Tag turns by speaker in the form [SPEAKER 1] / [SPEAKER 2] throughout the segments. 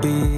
[SPEAKER 1] be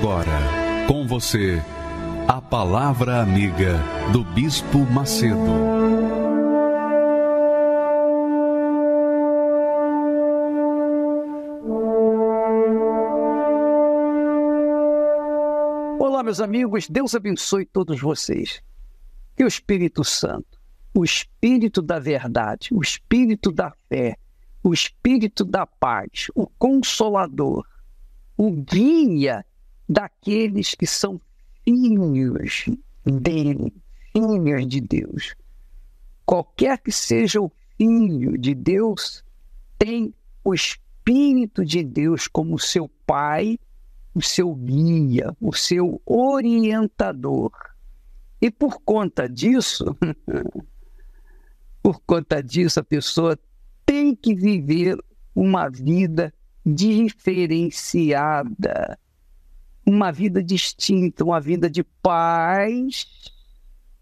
[SPEAKER 1] Agora, com você, a Palavra Amiga do Bispo Macedo.
[SPEAKER 2] Olá, meus amigos, Deus abençoe todos vocês. Que o Espírito Santo, o Espírito da verdade, o Espírito da fé, o Espírito da paz, o Consolador, o guia daqueles que são filhos dele, filhos de Deus. Qualquer que seja o filho de Deus, tem o Espírito de Deus como seu pai, o seu guia, o seu orientador. E por conta disso, por conta disso, a pessoa tem que viver uma vida diferenciada uma vida distinta, uma vida de paz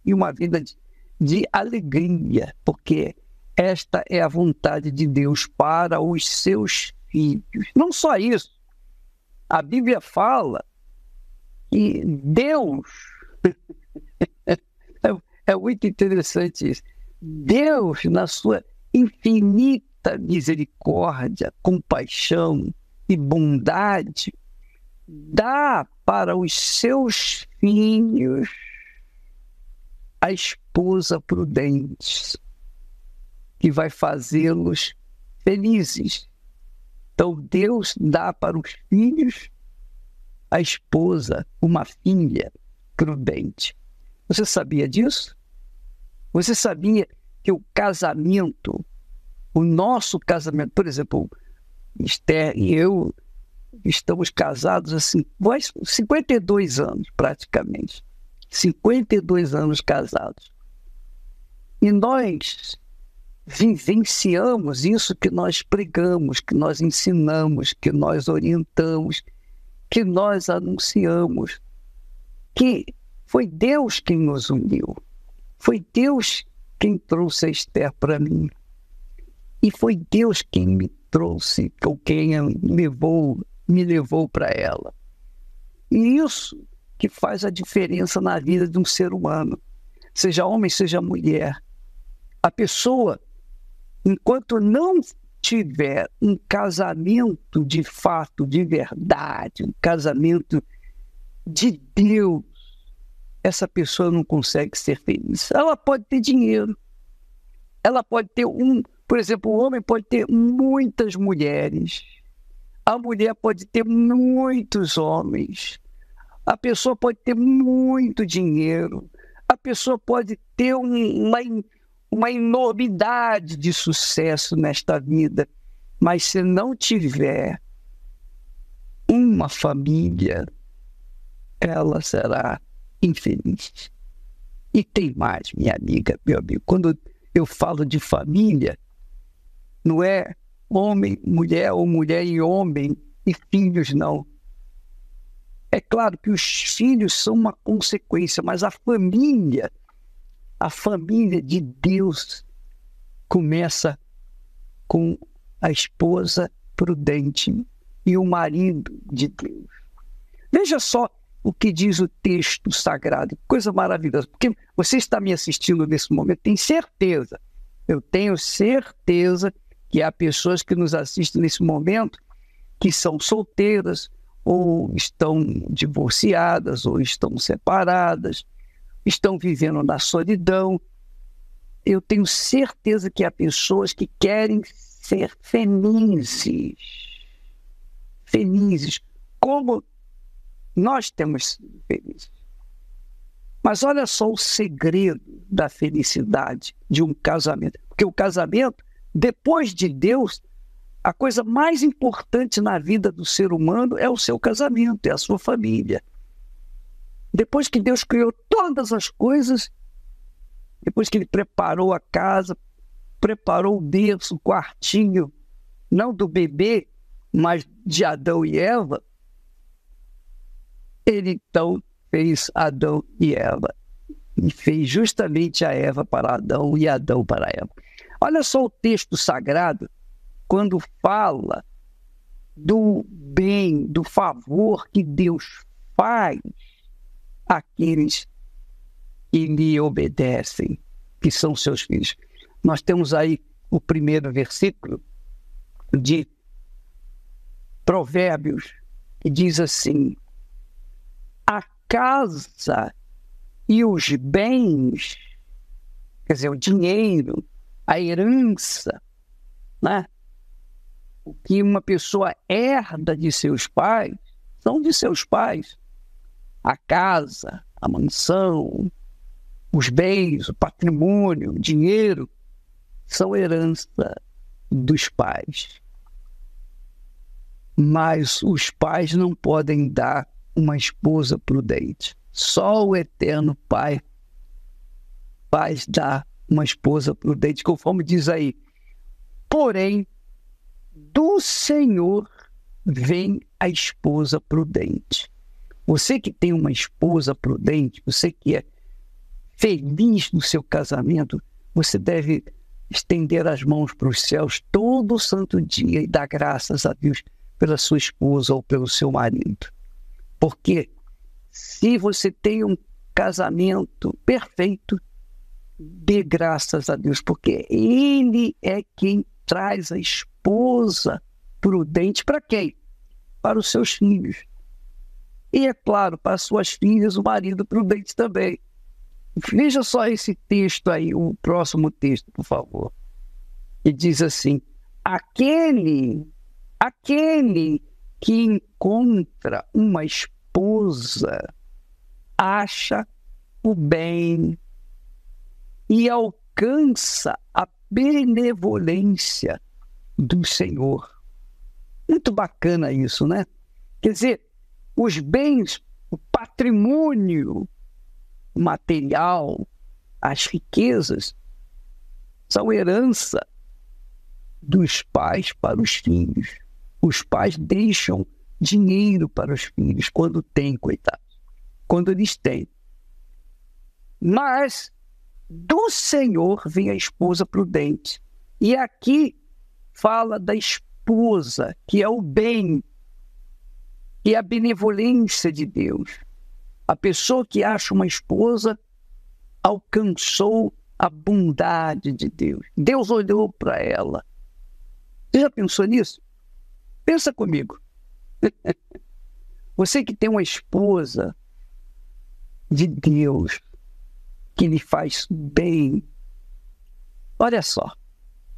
[SPEAKER 2] e uma vida de, de alegria, porque esta é a vontade de Deus para os seus filhos. Não só isso, a Bíblia fala que Deus. é, é muito interessante isso. Deus, na sua infinita misericórdia, compaixão e bondade, dá para os seus filhos a esposa prudente, que vai fazê-los felizes. Então, Deus dá para os filhos a esposa, uma filha prudente. Você sabia disso? Você sabia que o casamento, o nosso casamento, por exemplo, Esther e eu estamos casados assim, 52 anos praticamente. 52 anos casados. E nós vivenciamos isso que nós pregamos, que nós ensinamos, que nós orientamos, que nós anunciamos, que foi Deus quem nos uniu. Foi Deus quem trouxe a Esther para mim. E foi Deus quem me trouxe, ou quem levou me levou para ela. E isso que faz a diferença na vida de um ser humano, seja homem, seja mulher. A pessoa, enquanto não tiver um casamento de fato, de verdade, um casamento de Deus, essa pessoa não consegue ser feliz. Ela pode ter dinheiro, ela pode ter um, por exemplo, o homem pode ter muitas mulheres, a mulher pode ter muitos homens, a pessoa pode ter muito dinheiro, a pessoa pode ter uma, uma enormidade de sucesso nesta vida, mas se não tiver uma família, ela será infeliz. E tem mais, minha amiga, meu amigo, quando eu falo de família, não é homem, mulher ou mulher e homem e filhos, não. É claro que os filhos são uma consequência, mas a família, a família de Deus, começa com a esposa prudente e o marido de Deus. Veja só o que diz o texto sagrado, coisa maravilhosa, porque você está me assistindo nesse momento, tem certeza, eu tenho certeza que há pessoas que nos assistem nesse momento que são solteiras, ou estão divorciadas, ou estão separadas, estão vivendo na solidão. Eu tenho certeza que há pessoas que querem ser felizes. Felizes, como nós temos sido felizes. Mas olha só o segredo da felicidade de um casamento. Porque o casamento, depois de Deus, a coisa mais importante na vida do ser humano é o seu casamento, é a sua família. Depois que Deus criou todas as coisas, depois que Ele preparou a casa, preparou o berço, o quartinho, não do bebê, mas de Adão e Eva, Ele então fez Adão e Eva. E fez justamente a Eva para Adão e Adão para Eva. Olha só o texto sagrado quando fala do bem, do favor que Deus faz àqueles que lhe obedecem, que são seus filhos. Nós temos aí o primeiro versículo de Provérbios, que diz assim: A casa e os bens, quer dizer, o dinheiro, a herança, né? o que uma pessoa herda de seus pais são de seus pais. A casa, a mansão, os bens, o patrimônio, o dinheiro são herança dos pais. Mas os pais não podem dar uma esposa prudente. Só o eterno Pai faz dar uma esposa prudente, conforme diz aí. Porém, do Senhor vem a esposa prudente. Você que tem uma esposa prudente, você que é feliz no seu casamento, você deve estender as mãos para os céus todo santo dia e dar graças a Deus pela sua esposa ou pelo seu marido. Porque se você tem um casamento perfeito, dê graças a Deus, porque Ele é quem traz a esposa prudente para quem? Para os seus filhos. E, é claro, para suas filhas, o marido prudente também. Veja só esse texto aí, o próximo texto, por favor. E diz assim: aquele, aquele que encontra uma esposa acha o bem e alcança a benevolência do Senhor. Muito bacana isso, né? Quer dizer, os bens, o patrimônio material, as riquezas, são herança dos pais para os filhos. Os pais deixam dinheiro para os filhos quando têm, coitados, quando eles têm. Mas do Senhor vem a esposa prudente. E aqui fala da esposa, que é o bem, que é a benevolência de Deus. A pessoa que acha uma esposa alcançou a bondade de Deus. Deus olhou para ela. Você já pensou nisso? Pensa comigo. Você que tem uma esposa de Deus que lhe faz bem. Olha só,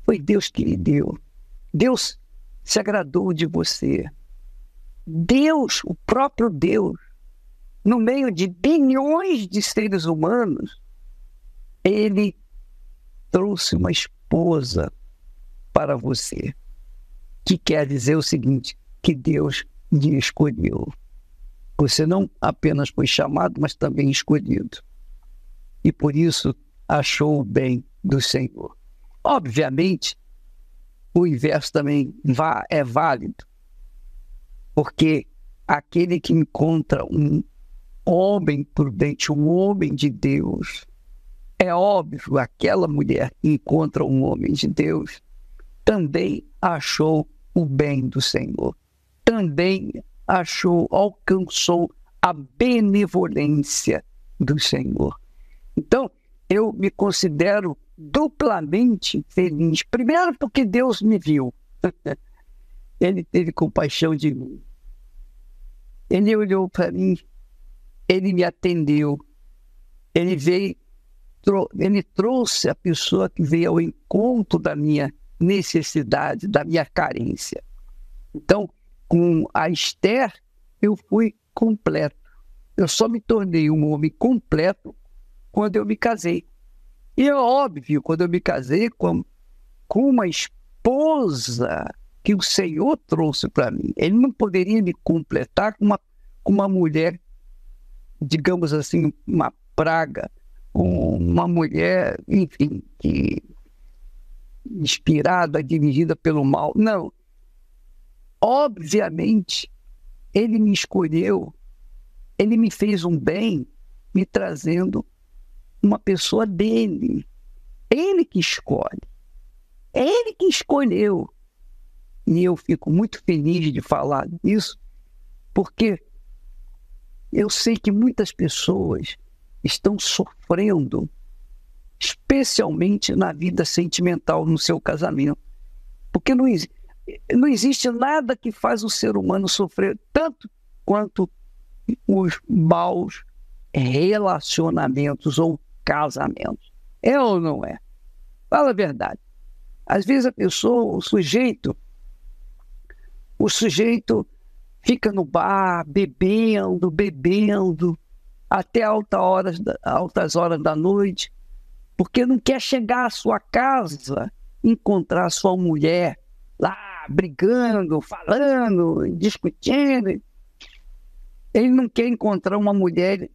[SPEAKER 2] foi Deus que lhe deu. Deus se agradou de você. Deus, o próprio Deus, no meio de bilhões de seres humanos, ele trouxe uma esposa para você, que quer dizer o seguinte: que Deus lhe escolheu. Você não apenas foi chamado, mas também escolhido. E por isso achou o bem do Senhor. Obviamente, o inverso também é válido, porque aquele que encontra um homem prudente, um homem de Deus, é óbvio, aquela mulher que encontra um homem de Deus também achou o bem do Senhor, também achou, alcançou a benevolência do Senhor. Então, eu me considero duplamente feliz. Primeiro, porque Deus me viu. Ele teve compaixão de mim. Ele olhou para mim, ele me atendeu, ele veio, ele trouxe a pessoa que veio ao encontro da minha necessidade, da minha carência. Então, com a Esther, eu fui completo. Eu só me tornei um homem completo quando eu me casei. E é óbvio, quando eu me casei com, com uma esposa que o Senhor trouxe para mim, ele não poderia me completar com uma, com uma mulher, digamos assim, uma praga, uma mulher, enfim, que inspirada, dirigida pelo mal. Não, Obviamente, ele me escolheu, ele me fez um bem, me trazendo uma pessoa dele. Ele que escolhe. Ele que escolheu. E eu fico muito feliz de falar isso, porque eu sei que muitas pessoas estão sofrendo, especialmente na vida sentimental, no seu casamento. Porque não não existe nada que faz o ser humano sofrer tanto quanto os maus relacionamentos ou casamentos. É ou não é? Fala a verdade. Às vezes a pessoa, o sujeito, o sujeito fica no bar bebendo, bebendo até alta horas, altas horas da noite, porque não quer chegar à sua casa, encontrar sua mulher lá brigando, falando, discutindo. Ele não quer encontrar uma mulher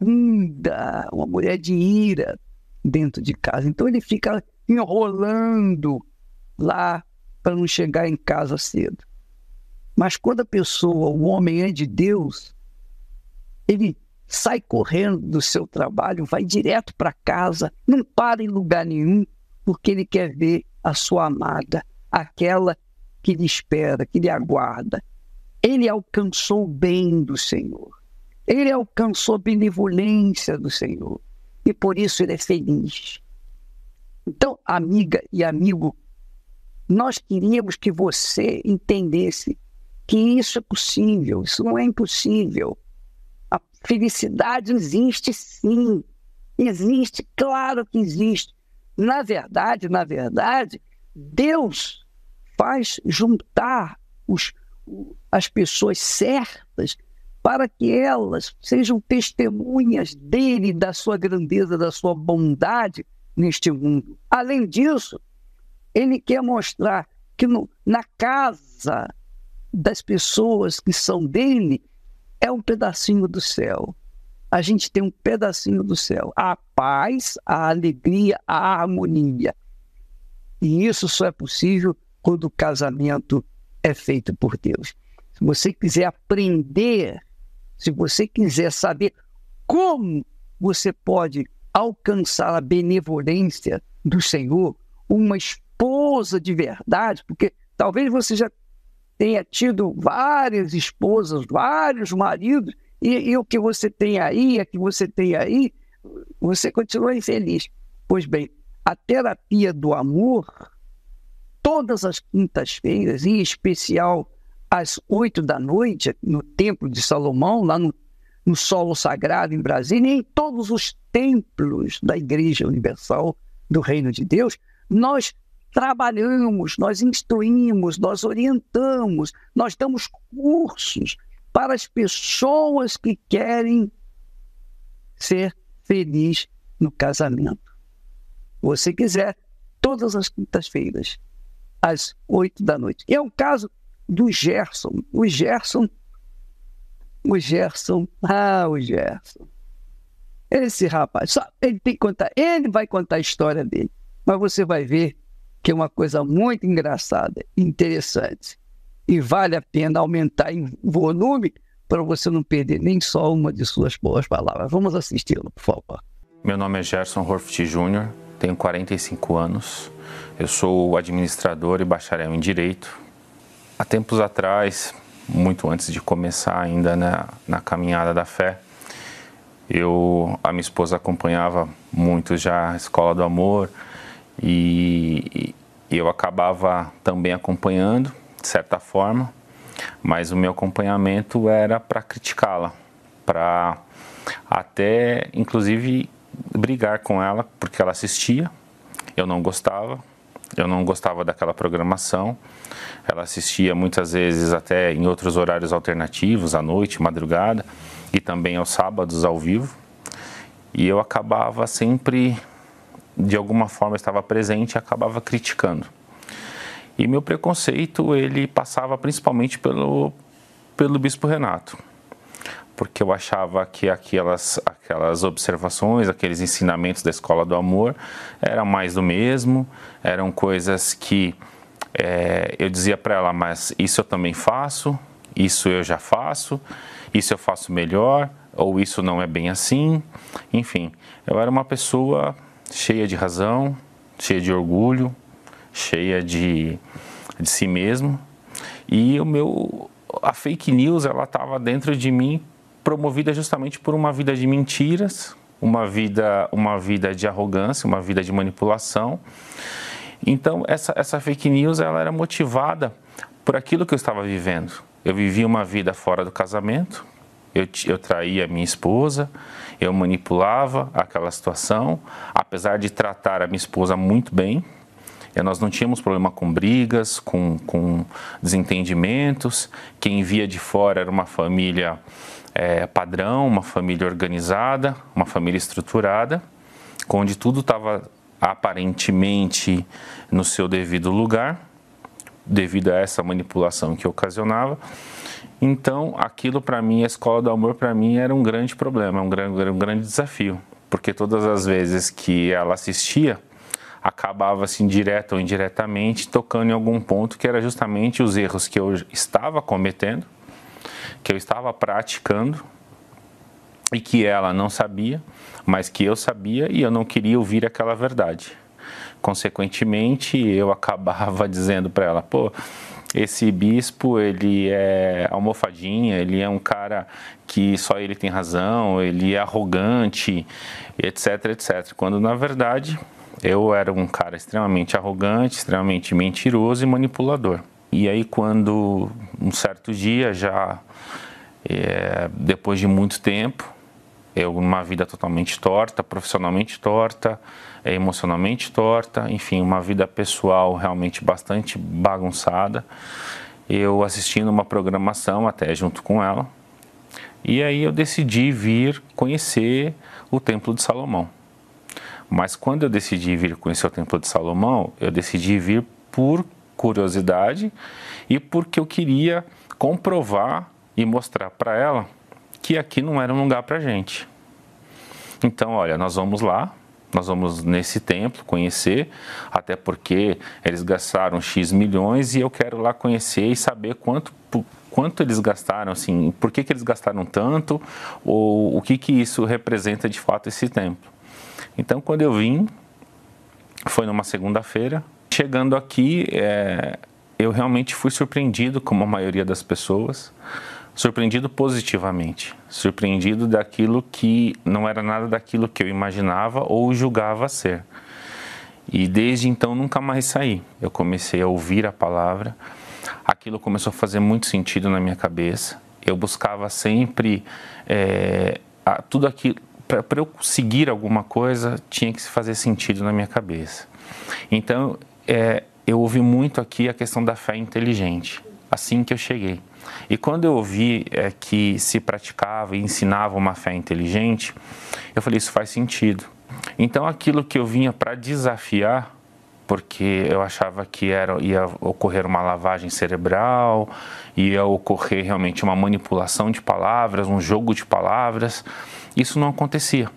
[SPEAKER 2] iracunda, uma mulher de ira dentro de casa. Então ele fica enrolando lá para não chegar em casa cedo. Mas quando a pessoa, o homem é de Deus, ele sai correndo do seu trabalho, vai direto para casa, não para em lugar nenhum, porque ele quer ver a sua amada, aquela que lhe espera, que lhe aguarda. Ele alcançou o bem do Senhor. Ele alcançou a benevolência do Senhor. E por isso ele é feliz. Então, amiga e amigo, nós queríamos que você entendesse que isso é possível, isso não é impossível. A felicidade existe sim. Existe, claro que existe. Na verdade, na verdade, Deus faz juntar os, as pessoas certas para que elas sejam testemunhas dele, da sua grandeza, da sua bondade neste mundo. Além disso, ele quer mostrar que no, na casa das pessoas que são dele é um pedacinho do céu. A gente tem um pedacinho do céu. A paz, a alegria, a harmonia. E isso só é possível quando o casamento é feito por Deus. Se você quiser aprender, se você quiser saber como você pode alcançar a benevolência do Senhor, uma esposa de verdade, porque talvez você já tenha tido várias esposas, vários maridos, e, e o que você tem aí, o que você tem aí, você continua infeliz. Pois bem, a terapia do amor, todas as quintas-feiras, em especial às oito da noite, no Templo de Salomão, lá no, no Solo Sagrado em Brasília, e em todos os templos da Igreja Universal do Reino de Deus, nós trabalhamos, nós instruímos, nós orientamos, nós damos cursos para as pessoas que querem ser felizes no casamento. Você quiser, todas as quintas-feiras, às oito da noite. É o caso do Gerson. O Gerson, o Gerson, ah, o Gerson. Esse rapaz, só, ele tem que contar, ele vai contar a história dele, mas você vai ver que é uma coisa muito engraçada, interessante. E vale a pena aumentar em volume para você não perder nem só uma de suas boas palavras. Vamos assisti-lo, por favor.
[SPEAKER 3] Meu nome é Gerson Horft Jr., tenho 45 anos, eu sou administrador e bacharel em Direito. Há tempos atrás, muito antes de começar ainda na, na caminhada da fé, eu, a minha esposa acompanhava muito já a Escola do Amor, e, e eu acabava também acompanhando, de certa forma, mas o meu acompanhamento era para criticá-la, para até inclusive brigar com ela porque ela assistia, eu não gostava, eu não gostava daquela programação. Ela assistia muitas vezes até em outros horários alternativos, à noite, madrugada e também aos sábados ao vivo. E eu acabava sempre de alguma forma estava presente e acabava criticando. E meu preconceito ele passava principalmente pelo pelo bispo Renato, porque eu achava que aquelas aquelas observações, aqueles ensinamentos da escola do amor eram mais do mesmo, eram coisas que é, eu dizia para ela, mas isso eu também faço, isso eu já faço, isso eu faço melhor, ou isso não é bem assim, enfim, eu era uma pessoa cheia de razão, cheia de orgulho, cheia de, de si mesmo. E o meu a fake news ela estava dentro de mim promovida justamente por uma vida de mentiras, uma vida uma vida de arrogância, uma vida de manipulação. Então essa essa fake news ela era motivada por aquilo que eu estava vivendo. Eu vivia uma vida fora do casamento, eu, eu traía minha esposa, eu manipulava aquela situação, apesar de tratar a minha esposa muito bem. Nós não tínhamos problema com brigas, com, com desentendimentos. Quem via de fora era uma família é, padrão, uma família organizada, uma família estruturada, onde tudo estava aparentemente no seu devido lugar, devido a essa manipulação que ocasionava. Então, aquilo para mim, a escola do amor para mim era um grande problema, um grande, um grande desafio, porque todas as vezes que ela assistia, acabava assim direto ou indiretamente tocando em algum ponto que era justamente os erros que eu estava cometendo, que eu estava praticando e que ela não sabia, mas que eu sabia e eu não queria ouvir aquela verdade. Consequentemente, eu acabava dizendo para ela, pô, esse bispo ele é almofadinha, ele é um cara que só ele tem razão, ele é arrogante, etc, etc. Quando na verdade eu era um cara extremamente arrogante, extremamente mentiroso e manipulador. E aí quando um certo dia já é, depois de muito tempo eu numa vida totalmente torta, profissionalmente torta, é emocionalmente torta, enfim, uma vida pessoal realmente bastante bagunçada. Eu assistindo uma programação até junto com ela, e aí eu decidi vir conhecer o Templo de Salomão. Mas quando eu decidi vir conhecer o Templo de Salomão, eu decidi vir por curiosidade e porque eu queria comprovar e mostrar para ela que aqui não era um lugar para gente. Então, olha, nós vamos lá, nós vamos nesse templo conhecer, até porque eles gastaram X milhões e eu quero lá conhecer e saber quanto, quanto eles gastaram, assim, por que, que eles gastaram tanto, ou o que, que isso representa de fato esse templo. Então, quando eu vim, foi numa segunda-feira, chegando aqui, é, eu realmente fui surpreendido, como a maioria das pessoas, surpreendido positivamente, surpreendido daquilo que não era nada daquilo que eu imaginava ou julgava ser. E desde então nunca mais saí. Eu comecei a ouvir a palavra, aquilo começou a fazer muito sentido na minha cabeça. Eu buscava sempre é, tudo aquilo. Para eu seguir alguma coisa, tinha que se fazer sentido na minha cabeça. Então, é, eu ouvi muito aqui a questão da fé inteligente, assim que eu cheguei. E quando eu ouvi é, que se praticava e ensinava uma fé inteligente, eu falei: isso faz sentido. Então, aquilo que eu vinha para desafiar, porque eu achava que era, ia ocorrer uma lavagem cerebral, ia ocorrer realmente uma manipulação de palavras, um jogo de palavras, isso não acontecia.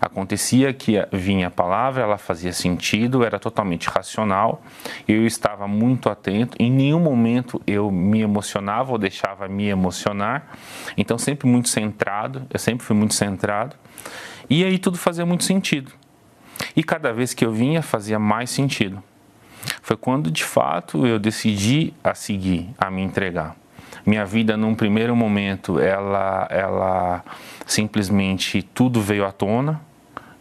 [SPEAKER 3] Acontecia que vinha a palavra, ela fazia sentido, era totalmente racional, eu estava muito atento, em nenhum momento eu me emocionava ou deixava me emocionar, então sempre muito centrado, eu sempre fui muito centrado, e aí tudo fazia muito sentido. E cada vez que eu vinha fazia mais sentido. Foi quando de fato eu decidi a seguir, a me entregar. Minha vida num primeiro momento ela ela simplesmente tudo veio à tona.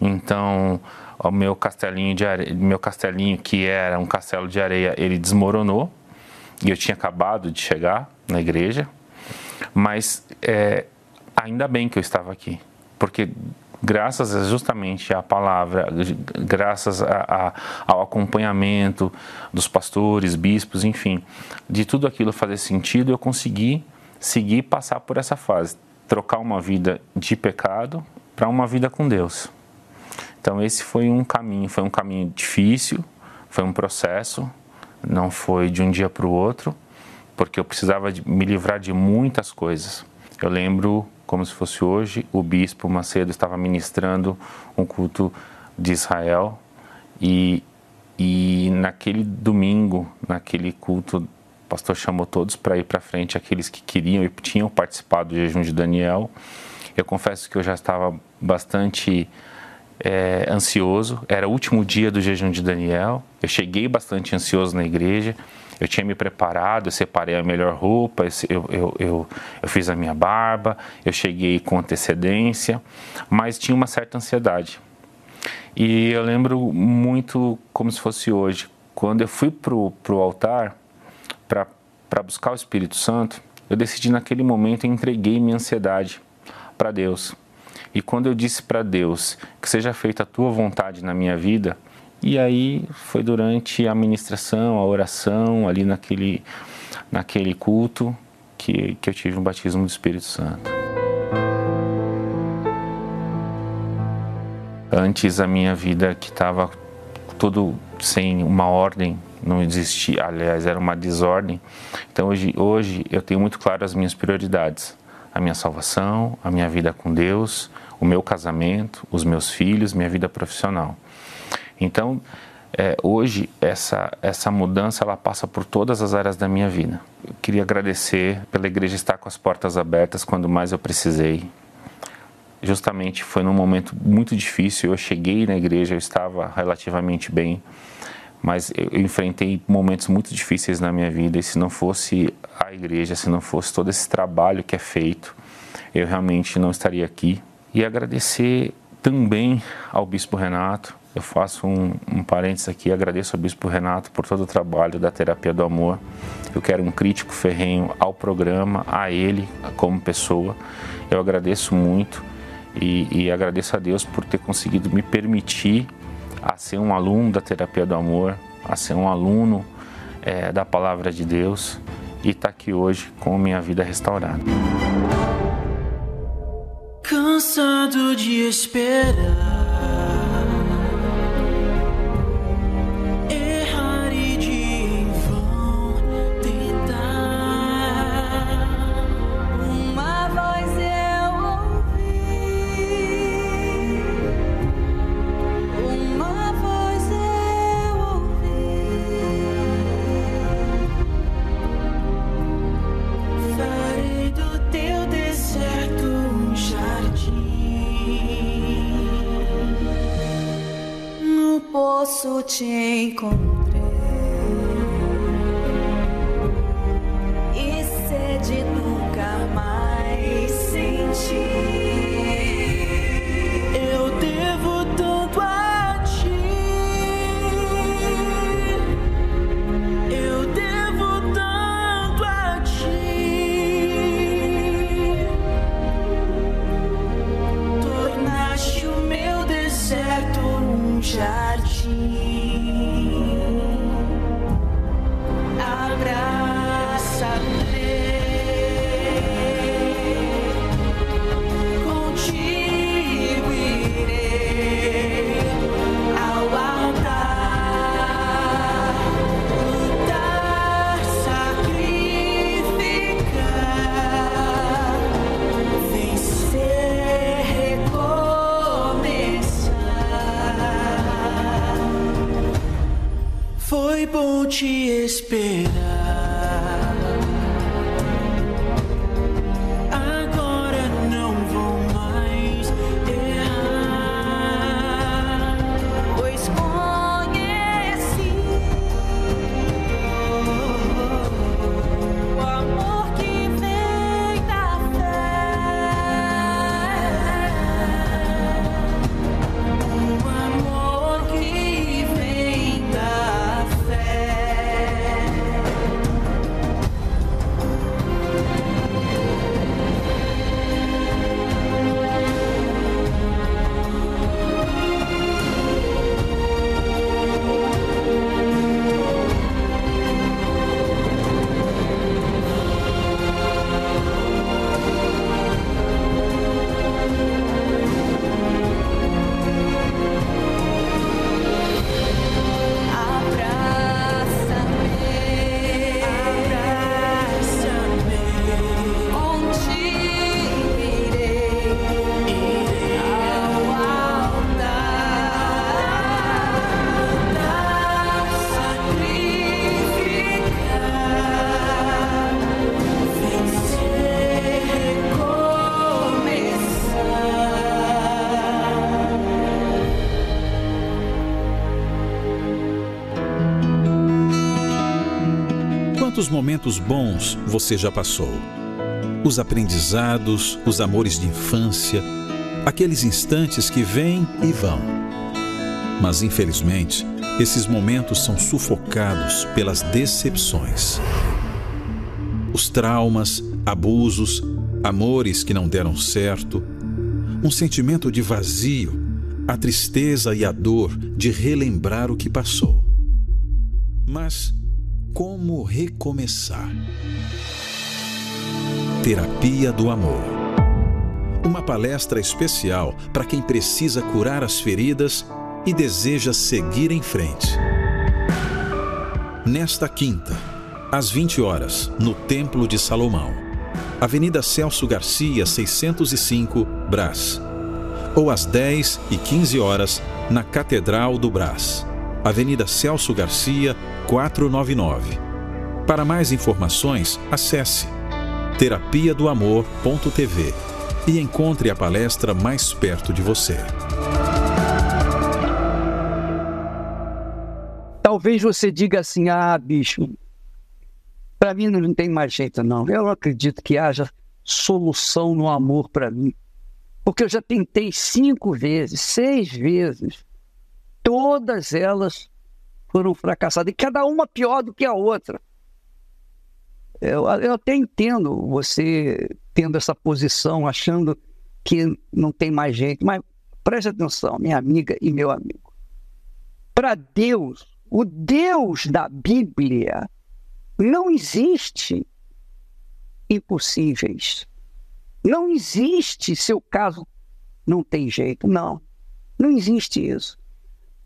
[SPEAKER 3] Então, o meu castelinho de areia, meu castelinho que era um castelo de areia, ele desmoronou. E eu tinha acabado de chegar na igreja, mas é, ainda bem que eu estava aqui, porque graças justamente à palavra, graças a, a, ao acompanhamento dos pastores, bispos, enfim, de tudo aquilo fazer sentido, eu consegui seguir passar por essa fase trocar uma vida de pecado para uma vida com Deus. Então esse foi um caminho, foi um caminho difícil, foi um processo, não foi de um dia para o outro, porque eu precisava me livrar de muitas coisas. Eu lembro, como se fosse hoje, o bispo Macedo estava ministrando um culto de Israel e, e naquele domingo, naquele culto o pastor chamou todos para ir para frente, aqueles que queriam e tinham participado do jejum de Daniel. Eu confesso que eu já estava bastante é, ansioso, era o último dia do jejum de Daniel. Eu cheguei bastante ansioso na igreja, eu tinha me preparado, eu separei a melhor roupa, eu, eu, eu, eu fiz a minha barba, eu cheguei com antecedência, mas tinha uma certa ansiedade. E eu lembro muito como se fosse hoje, quando eu fui para o altar, para buscar o Espírito Santo, eu decidi naquele momento e entreguei minha ansiedade para Deus. E quando eu disse para Deus que seja feita a tua vontade na minha vida, e aí foi durante a ministração, a oração, ali naquele, naquele culto, que, que eu tive um batismo do Espírito Santo. Antes a minha vida que estava tudo sem uma ordem, não existia, aliás, era uma desordem. Então hoje, hoje eu tenho muito claro as minhas prioridades: a minha salvação, a minha vida com Deus, o meu casamento, os meus filhos, minha vida profissional. Então, é, hoje essa essa mudança ela passa por todas as áreas da minha vida. Eu queria agradecer pela igreja estar com as portas abertas quando mais eu precisei. Justamente foi num momento muito difícil. Eu cheguei na igreja, eu estava relativamente bem mas eu enfrentei momentos muito difíceis na minha vida e se não fosse a igreja, se não fosse todo esse trabalho que é feito, eu realmente não estaria aqui. E agradecer também ao Bispo Renato, eu faço um, um parênteses aqui, agradeço ao Bispo Renato por todo o trabalho da Terapia do Amor. Eu quero um crítico ferrenho ao programa, a ele como pessoa. Eu agradeço muito e, e agradeço a Deus por ter conseguido me permitir a ser um aluno da terapia do amor, a ser um aluno é, da palavra de Deus e estar tá aqui hoje com minha vida restaurada. Cansado de esperar.
[SPEAKER 4] Posso te
[SPEAKER 5] Quantos momentos bons você já passou? Os aprendizados, os amores de infância, aqueles instantes que vêm e vão. Mas infelizmente, esses momentos são sufocados pelas decepções. Os traumas, abusos, amores que não deram certo, um sentimento de vazio, a tristeza e a dor de relembrar o que passou. Mas como recomeçar? Terapia do Amor. Uma palestra especial para quem precisa curar as feridas e deseja seguir em frente. Nesta quinta, às 20 horas, no Templo de Salomão, Avenida Celso Garcia, 605, Brás. Ou às 10 e 15 horas, na Catedral do Brás, Avenida Celso Garcia, 499. Para mais informações, acesse terapia do amor.tv e encontre a palestra mais perto de você.
[SPEAKER 2] Talvez você diga assim: ah, bicho, para mim não tem mais jeito, não. Eu não acredito que haja solução no amor para mim. Porque eu já tentei cinco vezes, seis vezes. Todas elas foram fracassadas, e cada uma pior do que a outra. Eu, eu até entendo você tendo essa posição, achando que não tem mais gente, mas preste atenção, minha amiga e meu amigo. Para Deus, o Deus da Bíblia, não existe impossíveis. Não existe seu caso não tem jeito. Não. Não existe isso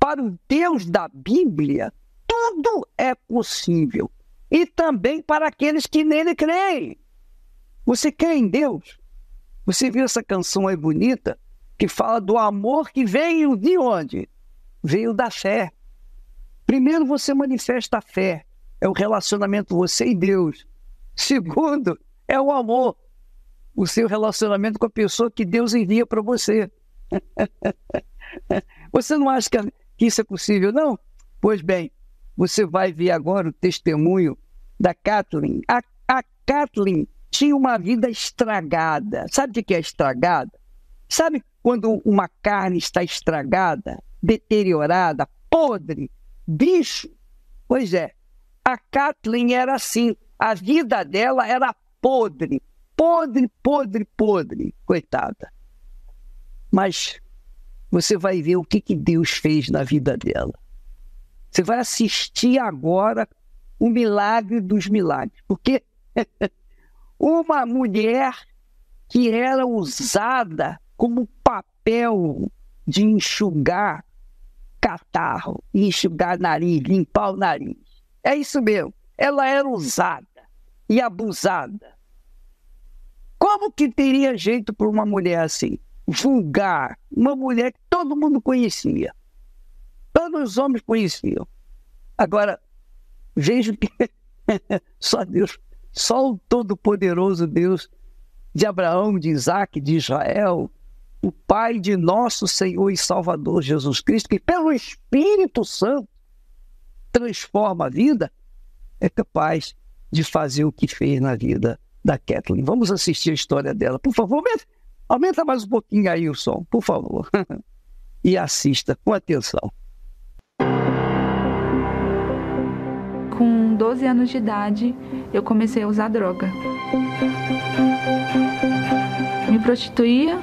[SPEAKER 2] para o Deus da Bíblia, tudo é possível. E também para aqueles que nele creem. Você crê em Deus? Você viu essa canção aí bonita que fala do amor que veio de onde? Veio da fé. Primeiro você manifesta a fé, é o relacionamento você e Deus. Segundo, é o amor, o seu relacionamento com a pessoa que Deus envia para você. Você não acha que que isso é possível. Não. Pois bem, você vai ver agora o testemunho da Kathleen. A, a Kathleen tinha uma vida estragada. Sabe o que é estragada? Sabe quando uma carne está estragada, deteriorada, podre, bicho? Pois é, a Kathleen era assim. A vida dela era podre, podre, podre, podre, coitada. Mas você vai ver o que, que Deus fez na vida dela. Você vai assistir agora o milagre dos milagres. Porque uma mulher que era usada como papel de enxugar catarro, enxugar nariz, limpar o nariz. É isso mesmo. Ela era usada e abusada. Como que teria jeito para uma mulher assim? Vulgar, uma mulher que todo mundo conhecia. Todos os homens conheciam. Agora, vejo que só Deus, só o Todo-Poderoso Deus de Abraão, de Isaac, de Israel, o Pai de nosso Senhor e Salvador Jesus Cristo, que pelo Espírito Santo transforma a vida, é capaz de fazer o que fez na vida da Kathleen. Vamos assistir a história dela. Por favor, aumenta, aumenta mais um pouquinho aí o som, por favor. e assista com atenção.
[SPEAKER 6] Com 12 anos de idade, eu comecei a usar droga. Me prostituía,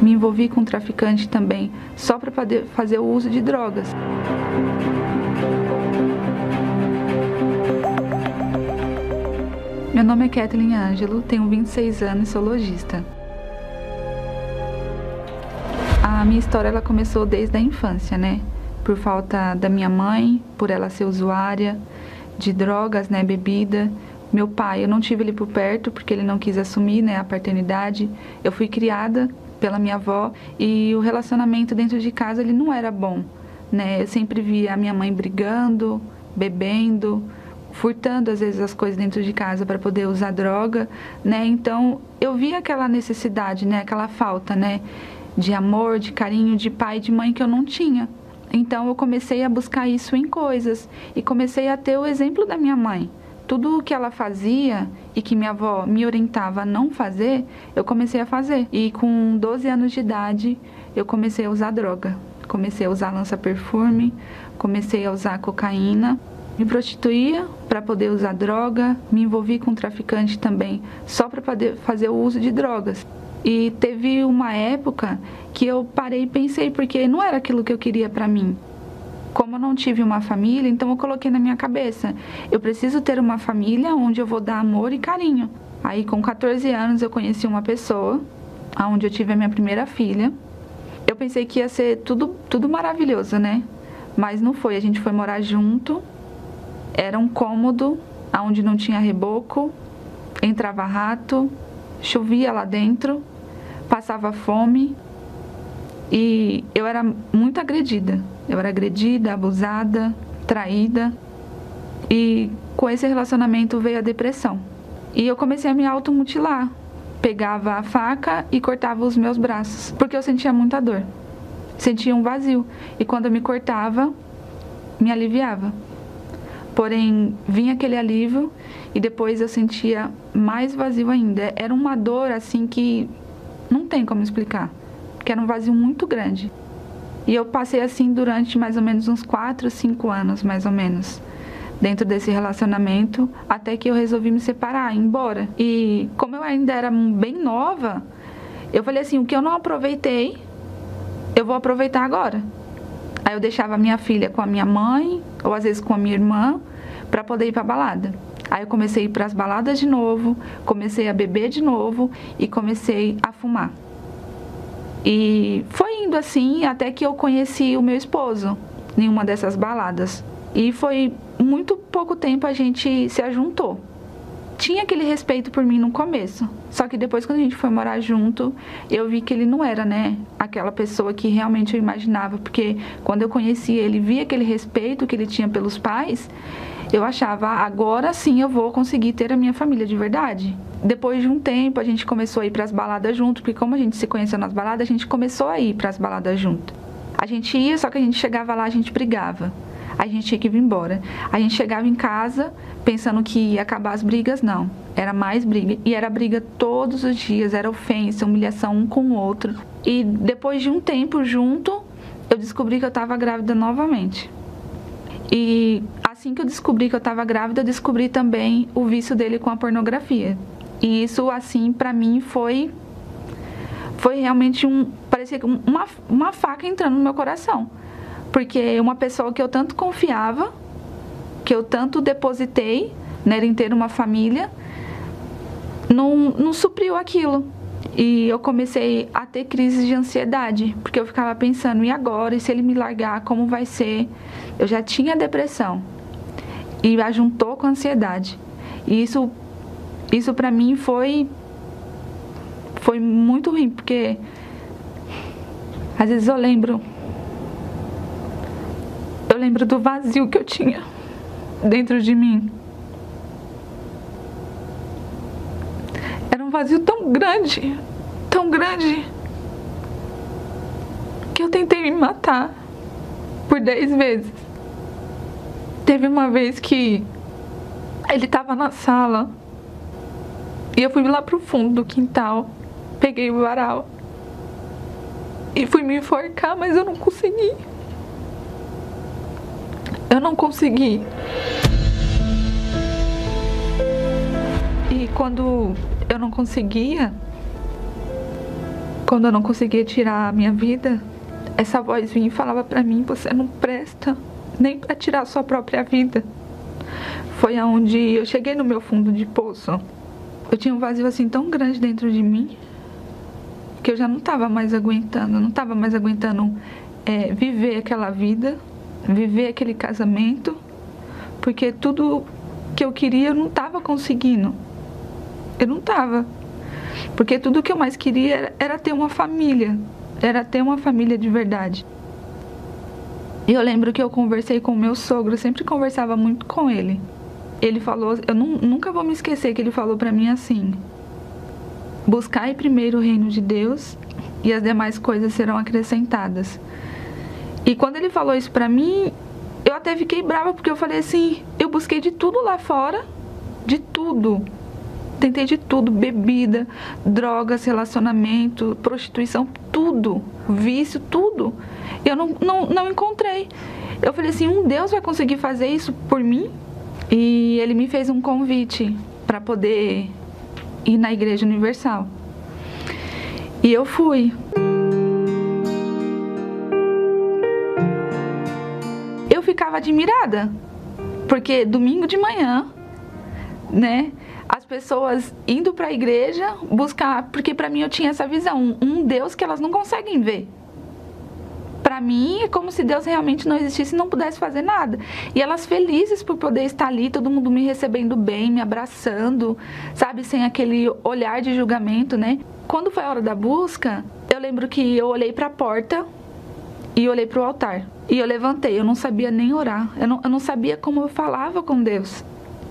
[SPEAKER 6] me envolvi com traficante também, só para fazer o uso de drogas. Meu nome é Kathleen Ângelo, tenho 26 anos e sou lojista. A minha história ela começou desde a infância, né? Por falta da minha mãe, por ela ser usuária de drogas, né, bebida. Meu pai, eu não tive ele por perto porque ele não quis assumir, né, a paternidade. Eu fui criada pela minha avó e o relacionamento dentro de casa ele não era bom, né? Eu sempre via a minha mãe brigando, bebendo, furtando às vezes as coisas dentro de casa para poder usar droga, né? Então eu via aquela necessidade, né? Aquela falta, né? De amor, de carinho, de pai, de mãe que eu não tinha. Então eu comecei a buscar isso em coisas e comecei a ter o exemplo da minha mãe. Tudo o que ela fazia e que minha avó me orientava a não fazer, eu comecei a fazer. E com 12 anos de idade, eu comecei a usar droga. Comecei a usar lança-perfume, comecei a usar cocaína. Me prostituía para poder usar droga, me envolvi com traficante também, só para poder fazer o uso de drogas. E teve uma época que eu parei e pensei, porque não era aquilo que eu queria para mim. Como eu não tive uma família, então eu coloquei na minha cabeça: eu preciso ter uma família onde eu vou dar amor e carinho. Aí, com 14 anos, eu conheci uma pessoa, onde eu tive a minha primeira filha. Eu pensei que ia ser tudo, tudo maravilhoso, né? Mas não foi. A gente foi morar junto. Era um cômodo onde não tinha reboco, entrava rato, chovia lá dentro, passava fome e eu era muito agredida. Eu era agredida, abusada, traída. E com esse relacionamento veio a depressão. E eu comecei a me automutilar. Pegava a faca e cortava os meus braços, porque eu sentia muita dor. Sentia um vazio. E quando eu me cortava, me aliviava. Porém, vinha aquele alívio e depois eu sentia mais vazio ainda. Era uma dor assim que não tem como explicar que era um vazio muito grande. E eu passei assim durante mais ou menos uns 4, 5 anos, mais ou menos, dentro desse relacionamento, até que eu resolvi me separar, ir embora. E como eu ainda era bem nova, eu falei assim: o que eu não aproveitei, eu vou aproveitar agora. Aí eu deixava a minha filha com a minha mãe, ou às vezes com a minha irmã, para poder ir para balada. Aí eu comecei a ir para as baladas de novo, comecei a beber de novo e comecei a fumar. E foi indo assim até que eu conheci o meu esposo em uma dessas baladas. E foi muito pouco tempo a gente se ajuntou. Tinha aquele respeito por mim no começo. Só que depois quando a gente foi morar junto, eu vi que ele não era, né, aquela pessoa que realmente eu imaginava, porque quando eu conheci ele, vi aquele respeito que ele tinha pelos pais, eu achava, agora sim eu vou conseguir ter a minha família de verdade. Depois de um tempo, a gente começou a ir para as baladas junto, porque como a gente se conheceu nas baladas, a gente começou a ir para as baladas junto. A gente ia, só que a gente chegava lá, a gente brigava. A gente tinha que ir embora. A gente chegava em casa pensando que ia acabar as brigas, não. Era mais briga. E era briga todos os dias, era ofensa, humilhação um com o outro. E depois de um tempo junto, eu descobri que eu estava grávida novamente. E assim que eu descobri que eu estava grávida, eu descobri também o vício dele com a pornografia. E isso, assim, para mim foi foi realmente um parecia uma, uma faca entrando no meu coração. Porque uma pessoa que eu tanto confiava, que eu tanto depositei né, em ter uma família, não, não supriu aquilo. E eu comecei a ter crises de ansiedade, porque eu ficava pensando, e agora? E se ele me largar, como vai ser? Eu já tinha depressão e ajuntou com a ansiedade. E isso, isso para mim foi, foi muito ruim, porque às vezes eu lembro, lembro do vazio que eu tinha dentro de mim. Era um vazio tão grande, tão grande, que eu tentei me matar por dez vezes. Teve uma vez que ele estava na sala e eu fui lá pro fundo do quintal, peguei o varal e fui me enforcar, mas eu não consegui. Eu não consegui. E quando eu não conseguia, quando eu não conseguia tirar a minha vida, essa voz vinha e falava para mim: você não presta nem para tirar a sua própria vida. Foi aonde eu cheguei no meu fundo de poço. Eu tinha um vazio assim tão grande dentro de mim que eu já não estava mais aguentando, não estava mais aguentando é, viver aquela vida, viver aquele casamento, porque tudo que eu queria eu não estava conseguindo. Eu não estava. Porque tudo que eu mais queria era, era ter uma família, era ter uma família de verdade. E eu lembro que eu conversei com meu sogro, eu sempre conversava muito com ele. Ele falou, eu não, nunca vou me esquecer que ele falou para mim assim: Buscai primeiro o reino de Deus e as demais coisas serão acrescentadas. E quando ele falou isso para mim, eu até fiquei brava porque eu falei assim: eu busquei de tudo lá fora, de tudo. Tentei de tudo: bebida, drogas, relacionamento, prostituição, tudo, vício, tudo. Eu não, não, não encontrei. Eu falei assim: um Deus vai conseguir fazer isso por mim? E ele me fez um convite para poder ir na Igreja Universal. E eu fui. Admirada, porque domingo de manhã, né, as pessoas indo para a igreja buscar, porque para mim eu tinha essa visão, um Deus que elas não conseguem ver para mim é como se Deus realmente não existisse e não pudesse fazer nada. E elas felizes por poder estar ali, todo mundo me recebendo bem, me abraçando, sabe, sem aquele olhar de julgamento, né? Quando foi a hora da busca, eu lembro que eu olhei para a porta e olhei para o altar. E eu levantei, eu não sabia nem orar, eu não, eu não sabia como eu falava com Deus.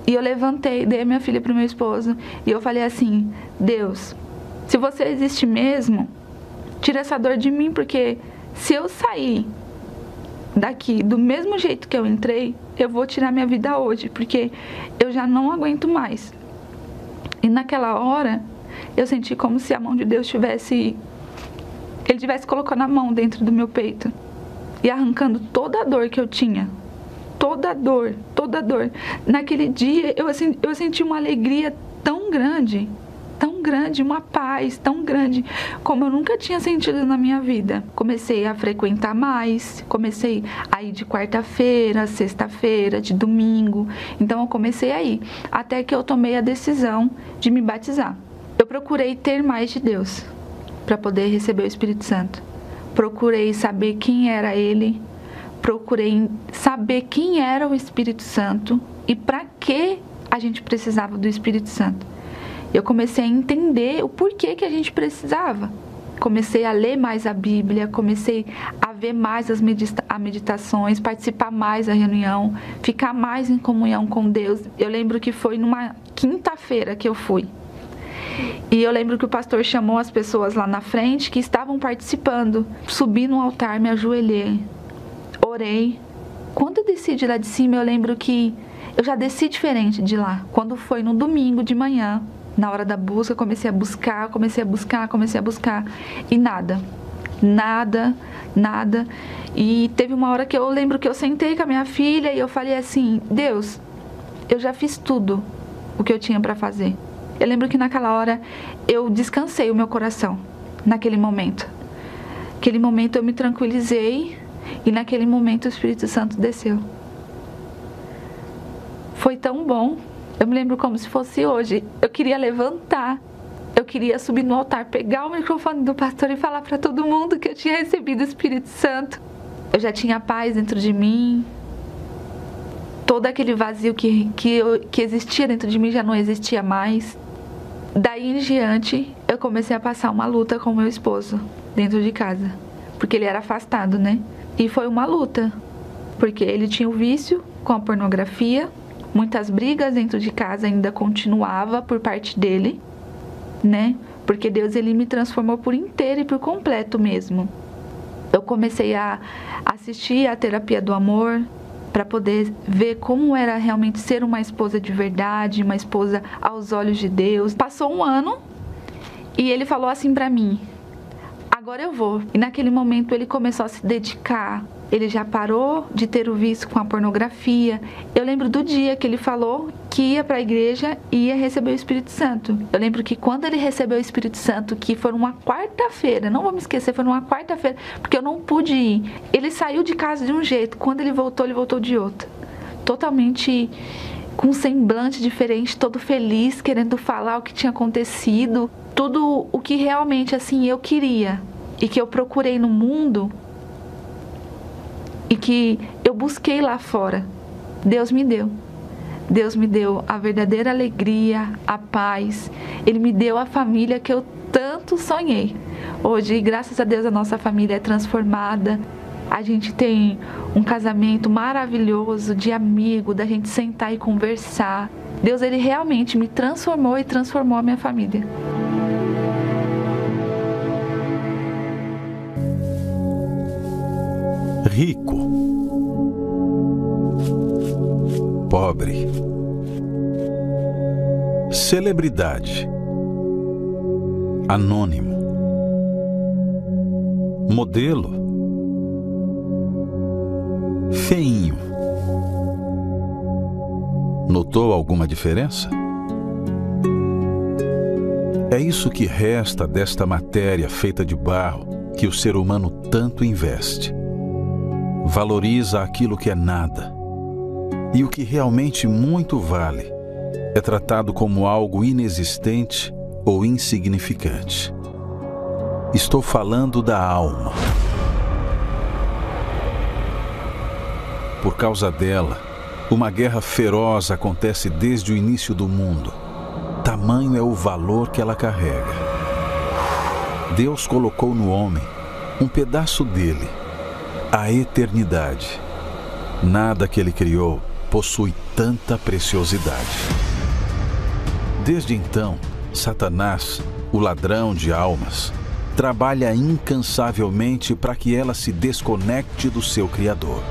[SPEAKER 6] E eu levantei, dei a minha filha para o meu esposo e eu falei assim: Deus, se você existe mesmo, tira essa dor de mim, porque se eu sair daqui do mesmo jeito que eu entrei, eu vou tirar minha vida hoje, porque eu já não aguento mais. E naquela hora, eu senti como se a mão de Deus tivesse ele tivesse colocando a mão dentro do meu peito e arrancando toda a dor que eu tinha. Toda a dor, toda a dor. Naquele dia eu, eu senti uma alegria tão grande tão grande, uma paz tão grande como eu nunca tinha sentido na minha vida. Comecei a frequentar mais, comecei a ir de quarta-feira, sexta-feira, de domingo. Então eu comecei a ir, até que eu tomei a decisão de me batizar. Eu procurei ter mais de Deus para poder receber o Espírito Santo. Procurei saber quem era ele, procurei saber quem era o Espírito Santo e para que a gente precisava do Espírito Santo eu comecei a entender o porquê que a gente precisava. Comecei a ler mais a Bíblia, comecei a ver mais as medita meditações, participar mais da reunião, ficar mais em comunhão com Deus. Eu lembro que foi numa quinta-feira que eu fui. E eu lembro que o pastor chamou as pessoas lá na frente que estavam participando. Subi no altar, me ajoelhei, orei. Quando eu desci de lá de cima, eu lembro que eu já desci diferente de lá. Quando foi no domingo de manhã, na hora da busca, comecei a buscar, comecei a buscar, comecei a buscar e nada. Nada, nada. E teve uma hora que eu lembro que eu sentei com a minha filha e eu falei assim: Deus, eu já fiz tudo o que eu tinha para fazer. Eu lembro que naquela hora eu descansei o meu coração, naquele momento. Naquele momento eu me tranquilizei e naquele momento o Espírito Santo desceu. Foi tão bom eu me lembro como se fosse hoje. Eu queria levantar. Eu queria subir no altar, pegar o microfone do pastor e falar para todo mundo que eu tinha recebido o Espírito Santo. Eu já tinha paz dentro de mim. Todo aquele vazio que, que, eu, que existia dentro de mim já não existia mais. Daí em diante, eu comecei a passar uma luta com meu esposo dentro de casa, porque ele era afastado, né? E foi uma luta porque ele tinha o vício com a pornografia, muitas brigas dentro de casa ainda continuava por parte dele, né? Porque Deus ele me transformou por inteiro e por completo mesmo. Eu comecei a assistir a terapia do amor para poder ver como era realmente ser uma esposa de verdade, uma esposa aos olhos de Deus. Passou um ano e ele falou assim para mim: agora eu vou. E naquele momento ele começou a se dedicar ele já parou de ter o vício com a pornografia. Eu lembro do dia que ele falou que ia para a igreja e ia receber o Espírito Santo. Eu lembro que quando ele recebeu o Espírito Santo, que foi uma quarta-feira, não vou me esquecer, foi numa quarta-feira, porque eu não pude ir. Ele saiu de casa de um jeito, quando ele voltou, ele voltou de outro. Totalmente com um semblante diferente, todo feliz, querendo falar o que tinha acontecido, tudo o que realmente assim eu queria e que eu procurei no mundo e que eu busquei lá fora. Deus me deu. Deus me deu a verdadeira alegria, a paz. Ele me deu a família que eu tanto sonhei. Hoje, graças a Deus, a nossa família é transformada. A gente tem um casamento maravilhoso de amigo, da gente sentar e conversar. Deus ele realmente me transformou e transformou a minha família.
[SPEAKER 5] Rico, pobre, celebridade, anônimo, modelo, feinho. Notou alguma diferença? É isso que resta desta matéria feita de barro que o ser humano tanto investe valoriza aquilo que é nada. E o que realmente muito vale é tratado como algo inexistente ou insignificante. Estou falando da alma. Por causa dela, uma guerra feroz acontece desde o início do mundo. Tamanho é o valor que ela carrega. Deus colocou no homem um pedaço dele a eternidade. Nada que ele criou possui tanta preciosidade. Desde então, Satanás, o ladrão de almas, trabalha incansavelmente para que ela se desconecte do seu Criador.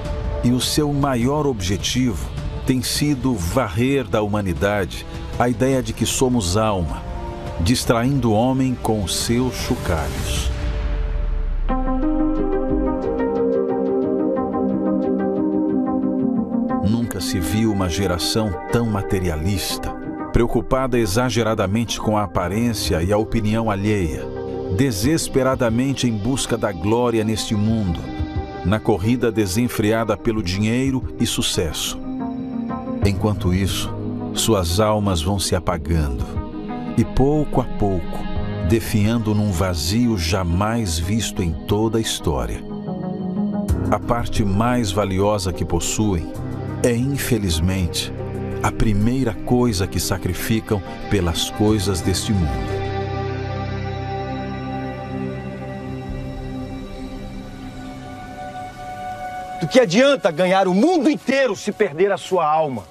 [SPEAKER 5] E o seu maior objetivo tem sido varrer da humanidade a ideia de que somos alma, distraindo o homem com seus chocalhos. Se viu uma geração tão materialista, preocupada exageradamente com a aparência e a opinião alheia, desesperadamente em busca da glória neste mundo, na corrida desenfreada pelo dinheiro e sucesso. Enquanto isso, suas almas vão se apagando e pouco a pouco, definhando num vazio jamais visto em toda a história. A parte mais valiosa que possuem é, infelizmente, a primeira coisa que sacrificam pelas coisas deste mundo.
[SPEAKER 7] Do que adianta ganhar o mundo inteiro se perder a sua alma?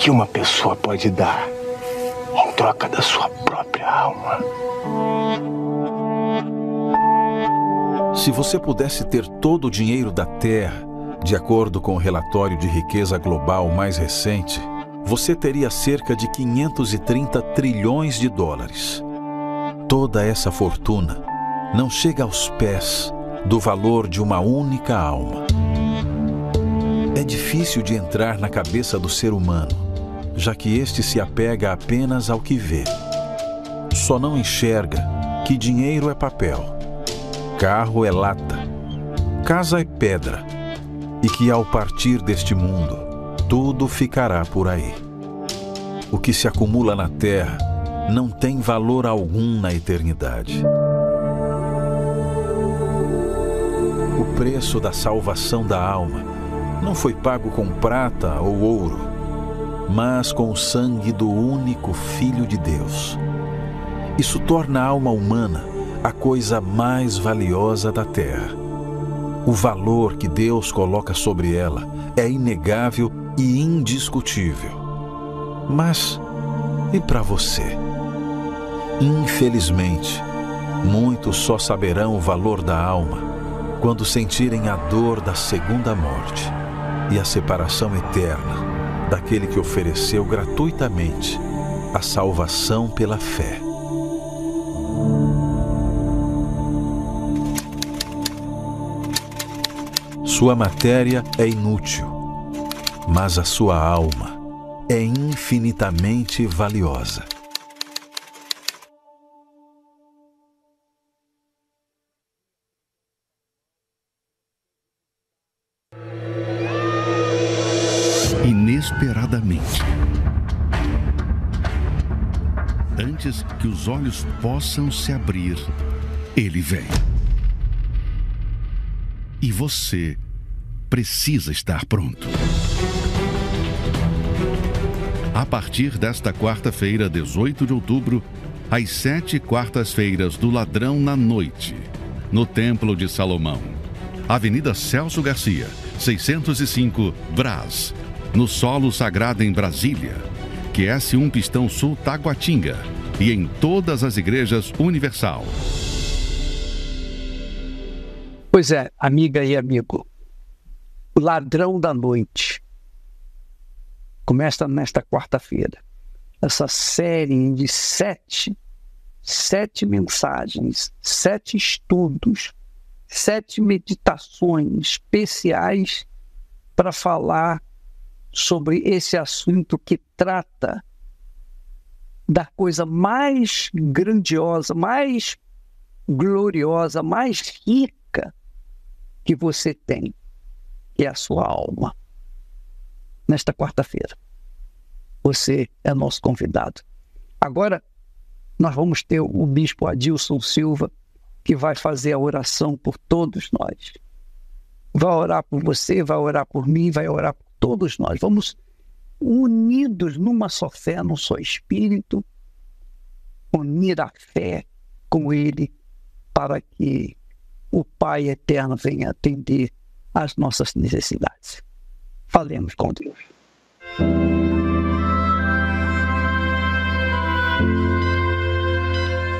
[SPEAKER 7] Que uma pessoa pode dar em troca da sua própria alma.
[SPEAKER 5] Se você pudesse ter todo o dinheiro da Terra, de acordo com o relatório de riqueza global mais recente, você teria cerca de 530 trilhões de dólares. Toda essa fortuna não chega aos pés do valor de uma única alma. É difícil de entrar na cabeça do ser humano já que este se apega apenas ao que vê. Só não enxerga que dinheiro é papel, carro é lata, casa é pedra e que ao partir deste mundo, tudo ficará por aí. O que se acumula na terra não tem valor algum na eternidade. O preço da salvação da alma não foi pago com prata ou ouro, mas com o sangue do único Filho de Deus. Isso torna a alma humana a coisa mais valiosa da terra. O valor que Deus coloca sobre ela é inegável e indiscutível. Mas e para você? Infelizmente, muitos só saberão o valor da alma quando sentirem a dor da segunda morte e a separação eterna daquele que ofereceu gratuitamente a salvação pela fé. Sua matéria é inútil, mas a sua alma é infinitamente valiosa.
[SPEAKER 1] Inesperadamente. Antes que os olhos possam se abrir, ele vem. E você precisa estar pronto. A partir desta quarta-feira, 18 de outubro, às sete quartas-feiras do Ladrão na Noite, no Templo de Salomão, Avenida Celso Garcia, 605, Brás, no Solo Sagrado em Brasília, QS1 Pistão Sul Taguatinga e em todas as igrejas Universal.
[SPEAKER 2] Pois é, amiga e amigo, o ladrão da noite começa nesta quarta-feira. Essa série de sete, sete mensagens, sete estudos, sete meditações especiais para falar sobre esse assunto que trata da coisa mais grandiosa, mais gloriosa, mais rica que você tem, que é a sua alma. Nesta quarta-feira, você é nosso convidado. Agora, nós vamos ter o bispo Adilson Silva, que vai fazer a oração por todos nós. Vai orar por você, vai orar por mim, vai orar por todos nós. Vamos unidos numa só fé, num só espírito, unir a fé com Ele para que o Pai eterno venha atender às nossas necessidades. Falemos com Deus.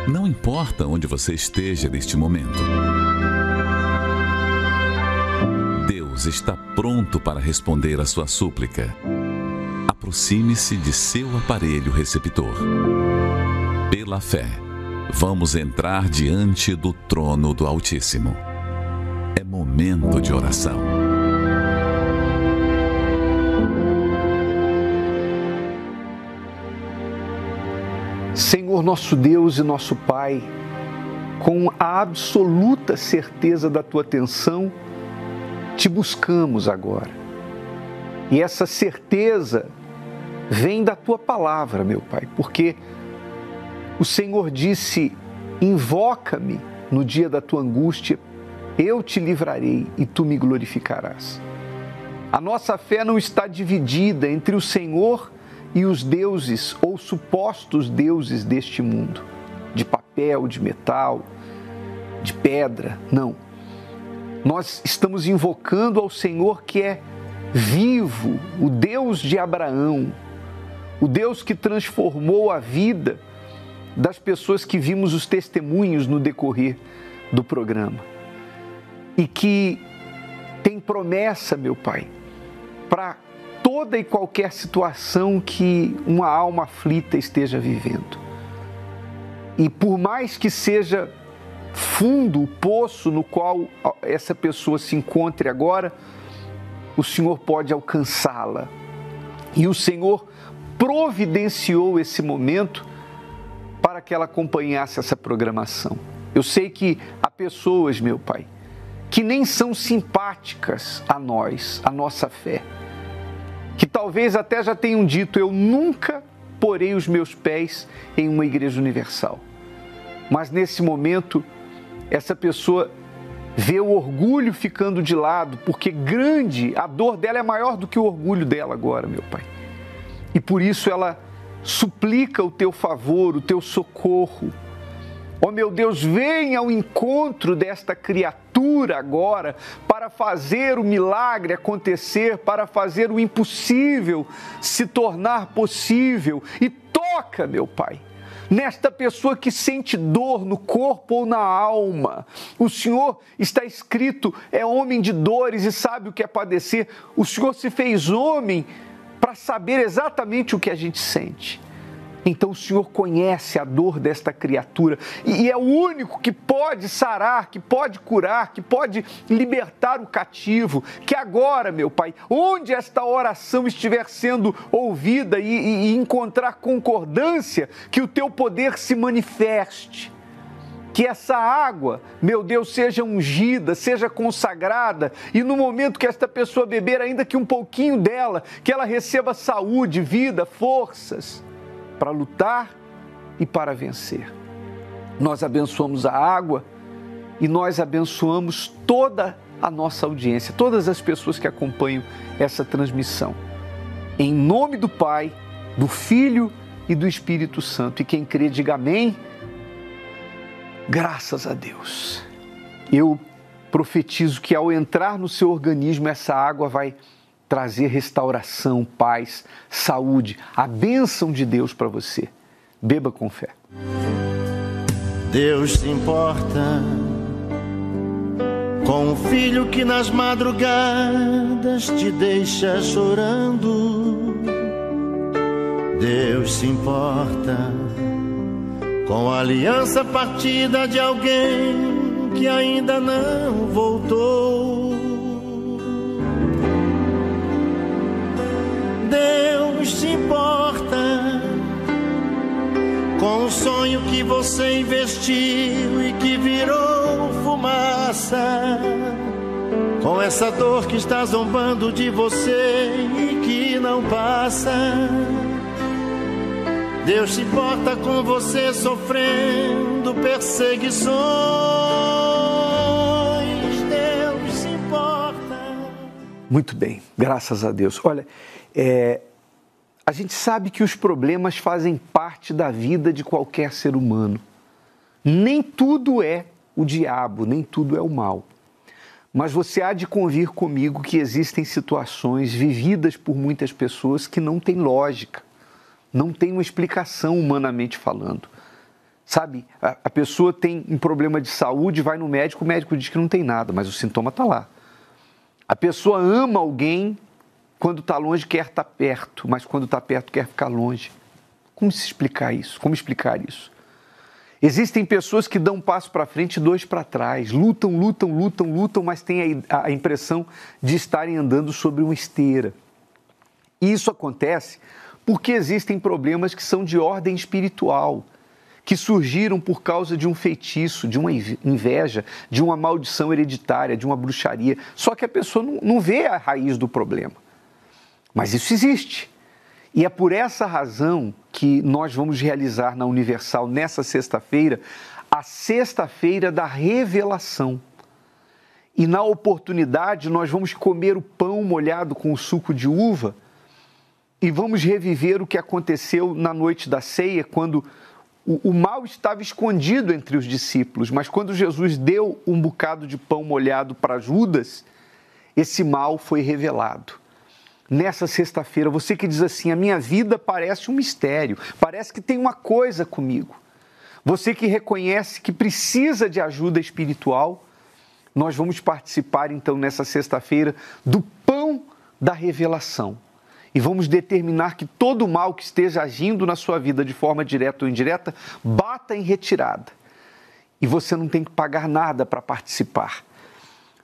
[SPEAKER 8] Não importa onde você esteja neste momento. Deus está pronto para responder a sua súplica. Aproxime-se de seu aparelho receptor. Pela fé vamos entrar diante do trono do Altíssimo. É momento de oração.
[SPEAKER 9] Senhor nosso Deus e nosso Pai, com a absoluta certeza da tua atenção, te buscamos agora. E essa certeza vem da tua palavra, meu Pai, porque o Senhor disse: Invoca-me no dia da tua angústia, eu te livrarei e tu me glorificarás. A nossa fé não está dividida entre o Senhor e os deuses ou supostos deuses deste mundo, de papel, de metal, de pedra, não. Nós estamos invocando ao Senhor que é vivo, o Deus de Abraão, o Deus que transformou a vida das pessoas que vimos os testemunhos no decorrer do programa. E que tem promessa, meu Pai, para toda e qualquer situação que uma alma aflita esteja vivendo. E por mais que seja fundo o poço no qual essa pessoa se encontre agora, o Senhor pode alcançá-la. E o Senhor providenciou esse momento para que ela acompanhasse essa programação. Eu sei que há pessoas, meu Pai, que nem são simpáticas a nós, a nossa fé, que talvez até já tenham dito: Eu nunca porei os meus pés em uma igreja universal. Mas nesse momento, essa pessoa vê o orgulho ficando de lado, porque grande, a dor dela é maior do que o orgulho dela agora, meu Pai. E por isso ela suplica o teu favor, o teu socorro. Ó oh, meu Deus, venha ao encontro desta criatura agora para fazer o milagre acontecer, para fazer o impossível se tornar possível. E toca, meu Pai, nesta pessoa que sente dor no corpo ou na alma. O Senhor está escrito, é homem de dores e sabe o que é padecer. O Senhor se fez homem para saber exatamente o que a gente sente. Então o Senhor conhece a dor desta criatura. E é o único que pode sarar, que pode curar, que pode libertar o cativo. Que agora, meu Pai, onde esta oração estiver sendo ouvida e, e, encontrar concordância, que o teu poder se manifeste. Que essa água, meu Deus, seja ungida, seja consagrada. E no momento que esta pessoa beber, ainda que um pouquinho dela, que ela receba saúde, vida, forças para lutar e para vencer. Nós abençoamos a água e nós abençoamos toda a nossa audiência, todas as pessoas que acompanham essa transmissão. Em nome do Pai, do Filho e do Espírito Santo. E quem crê, diga amém. Graças a Deus. Eu profetizo que ao entrar no seu organismo, essa água vai trazer restauração, paz, saúde, a bênção de Deus para você. Beba com fé.
[SPEAKER 10] Deus se importa com o filho que nas madrugadas te deixa chorando. Deus se importa com a aliança partida de alguém que ainda não voltou. Deus se importa com o sonho que você investiu e que virou fumaça. Com essa dor que está zombando de você e que não passa. Deus se importa com você sofrendo perseguições. Deus se importa.
[SPEAKER 9] Muito bem, graças a Deus. Olha, é, a gente sabe que os problemas fazem parte da vida de qualquer ser humano. Nem tudo é o diabo, nem tudo é o mal. Mas você há de convir comigo que existem situações vividas por muitas pessoas que não têm lógica, não têm uma explicação humanamente falando. Sabe, a, a pessoa tem um problema de saúde, vai no médico, o médico diz que não tem nada, mas o sintoma está lá. A pessoa ama alguém, quando está longe, quer estar tá perto, mas quando está perto, quer ficar longe. Como se explicar isso? Como explicar isso? Existem pessoas que dão um passo para frente e dois para trás, lutam, lutam, lutam, lutam, mas têm a, a impressão de estarem andando sobre uma esteira. E isso acontece porque existem problemas que são de ordem espiritual, que surgiram por causa de um feitiço, de uma inveja, de uma maldição hereditária, de uma bruxaria. Só que a pessoa não, não vê a raiz do problema. Mas isso existe. E é por essa razão que nós vamos realizar na Universal nessa sexta-feira a sexta-feira da revelação. E na oportunidade nós vamos comer o pão molhado com o suco de uva e vamos reviver o que aconteceu na noite da ceia, quando o, o mal estava escondido entre os discípulos, mas quando Jesus deu um bocado de pão molhado para Judas, esse mal foi revelado nessa sexta-feira, você que diz assim: a minha vida parece um mistério, parece que tem uma coisa comigo. Você que reconhece que precisa de ajuda espiritual, nós vamos participar então nessa sexta-feira do pão da revelação. E vamos determinar que todo mal que esteja agindo na sua vida de forma direta ou indireta bata em retirada. E você não tem que pagar nada para participar.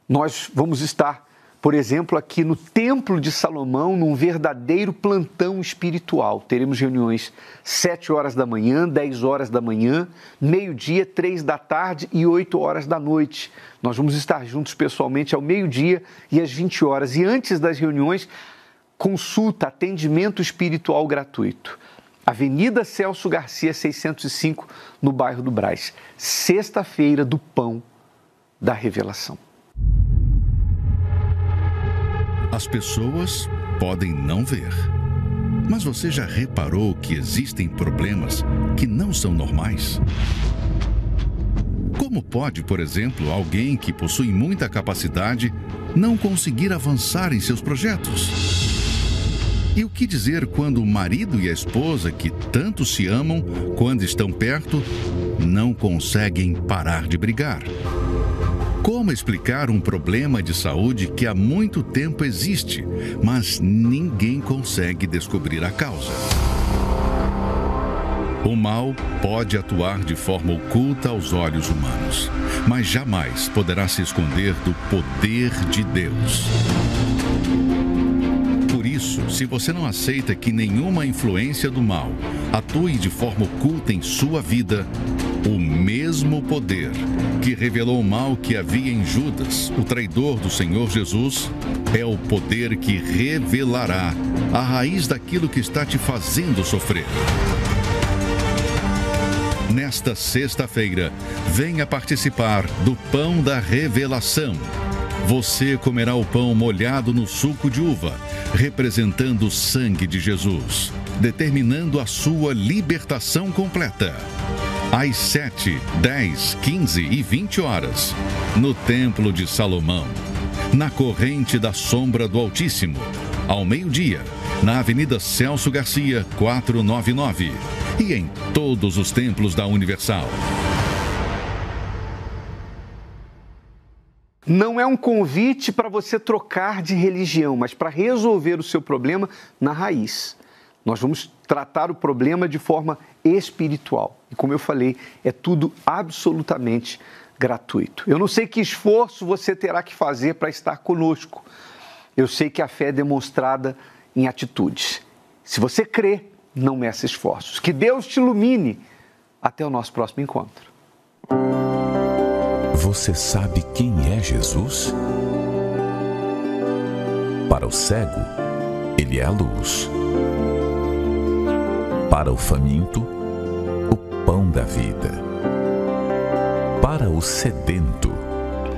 [SPEAKER 9] Nós vamos estar por exemplo, aqui no Templo de Salomão, num verdadeiro plantão espiritual. Teremos reuniões 7 horas da manhã, 10 horas da manhã, meio-dia, 3 da tarde e 8 horas da noite. Nós vamos estar juntos pessoalmente ao meio-dia e às 20 horas. E antes das reuniões, consulta, atendimento espiritual gratuito. Avenida Celso Garcia, 605, no bairro do Braz. Sexta-feira do Pão da revelação.
[SPEAKER 11] As pessoas podem não ver. Mas você já reparou que existem problemas que não são normais? Como pode, por exemplo, alguém que possui muita capacidade não conseguir avançar em seus projetos? E o que dizer quando o marido e a esposa, que tanto se amam, quando estão perto, não conseguem parar de brigar? Como explicar um problema de saúde que há muito tempo existe, mas ninguém consegue descobrir a causa? O mal pode atuar de forma oculta aos olhos humanos, mas jamais poderá se esconder do poder de Deus isso, se você não aceita que nenhuma influência do mal atue de forma oculta em sua vida, o mesmo poder que revelou o mal que havia em Judas, o traidor do Senhor Jesus, é o poder que revelará a raiz daquilo que está te fazendo sofrer. Nesta sexta-feira, venha participar do Pão da Revelação. Você comerá o pão molhado no suco de uva representando o sangue de Jesus, determinando a sua libertação completa. Às 7, 10, 15 e 20 horas, no Templo de Salomão, na corrente da sombra do Altíssimo, ao meio-dia, na Avenida Celso Garcia, 499, e em todos os templos da Universal.
[SPEAKER 9] Não é um convite para você trocar de religião, mas para resolver o seu problema na raiz. Nós vamos tratar o problema de forma espiritual. E como eu falei, é tudo absolutamente gratuito. Eu não sei que esforço você terá que fazer para estar conosco. Eu sei que a fé é demonstrada em atitudes. Se você crê, não meça esforços. Que Deus te ilumine. Até o nosso próximo encontro.
[SPEAKER 8] Você sabe quem é Jesus? Para o cego, ele é a luz. Para o faminto, o pão da vida. Para o sedento,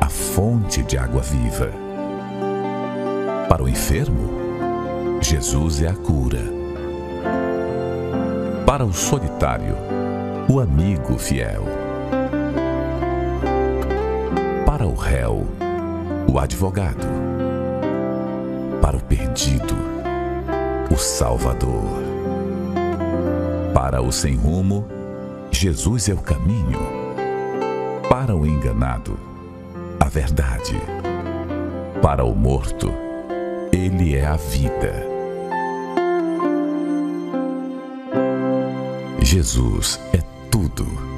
[SPEAKER 8] a fonte de água viva. Para o enfermo, Jesus é a cura. Para o solitário, o amigo fiel réu, o advogado. Para o perdido, o Salvador. Para o sem rumo, Jesus é o caminho. Para o enganado, a verdade. Para o morto, ele é a vida. Jesus é tudo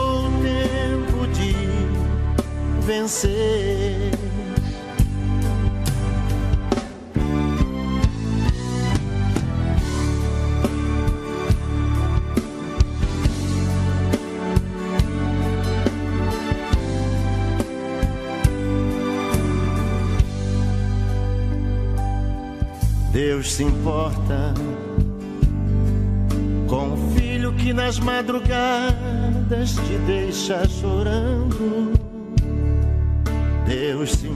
[SPEAKER 10] vencer. Deus se importa com o filho que nas madrugadas te deixa chorando.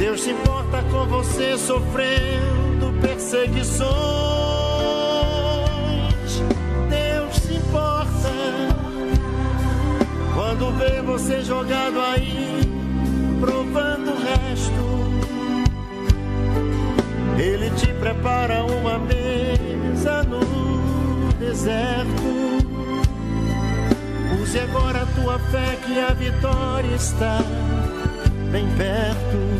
[SPEAKER 10] Deus se importa com você sofrendo perseguições. Deus se importa quando vê você jogado aí, provando o resto. Ele te prepara uma mesa no deserto. Use agora a tua fé que a vitória está bem perto.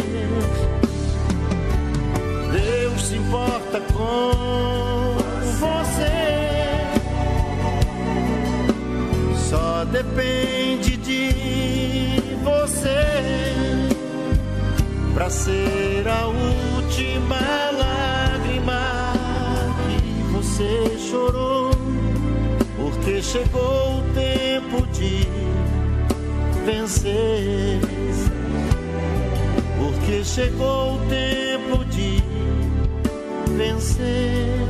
[SPEAKER 10] Com você. Só depende de você para ser a última lágrima que você chorou, porque chegou o tempo de vencer porque chegou o tempo de vencer.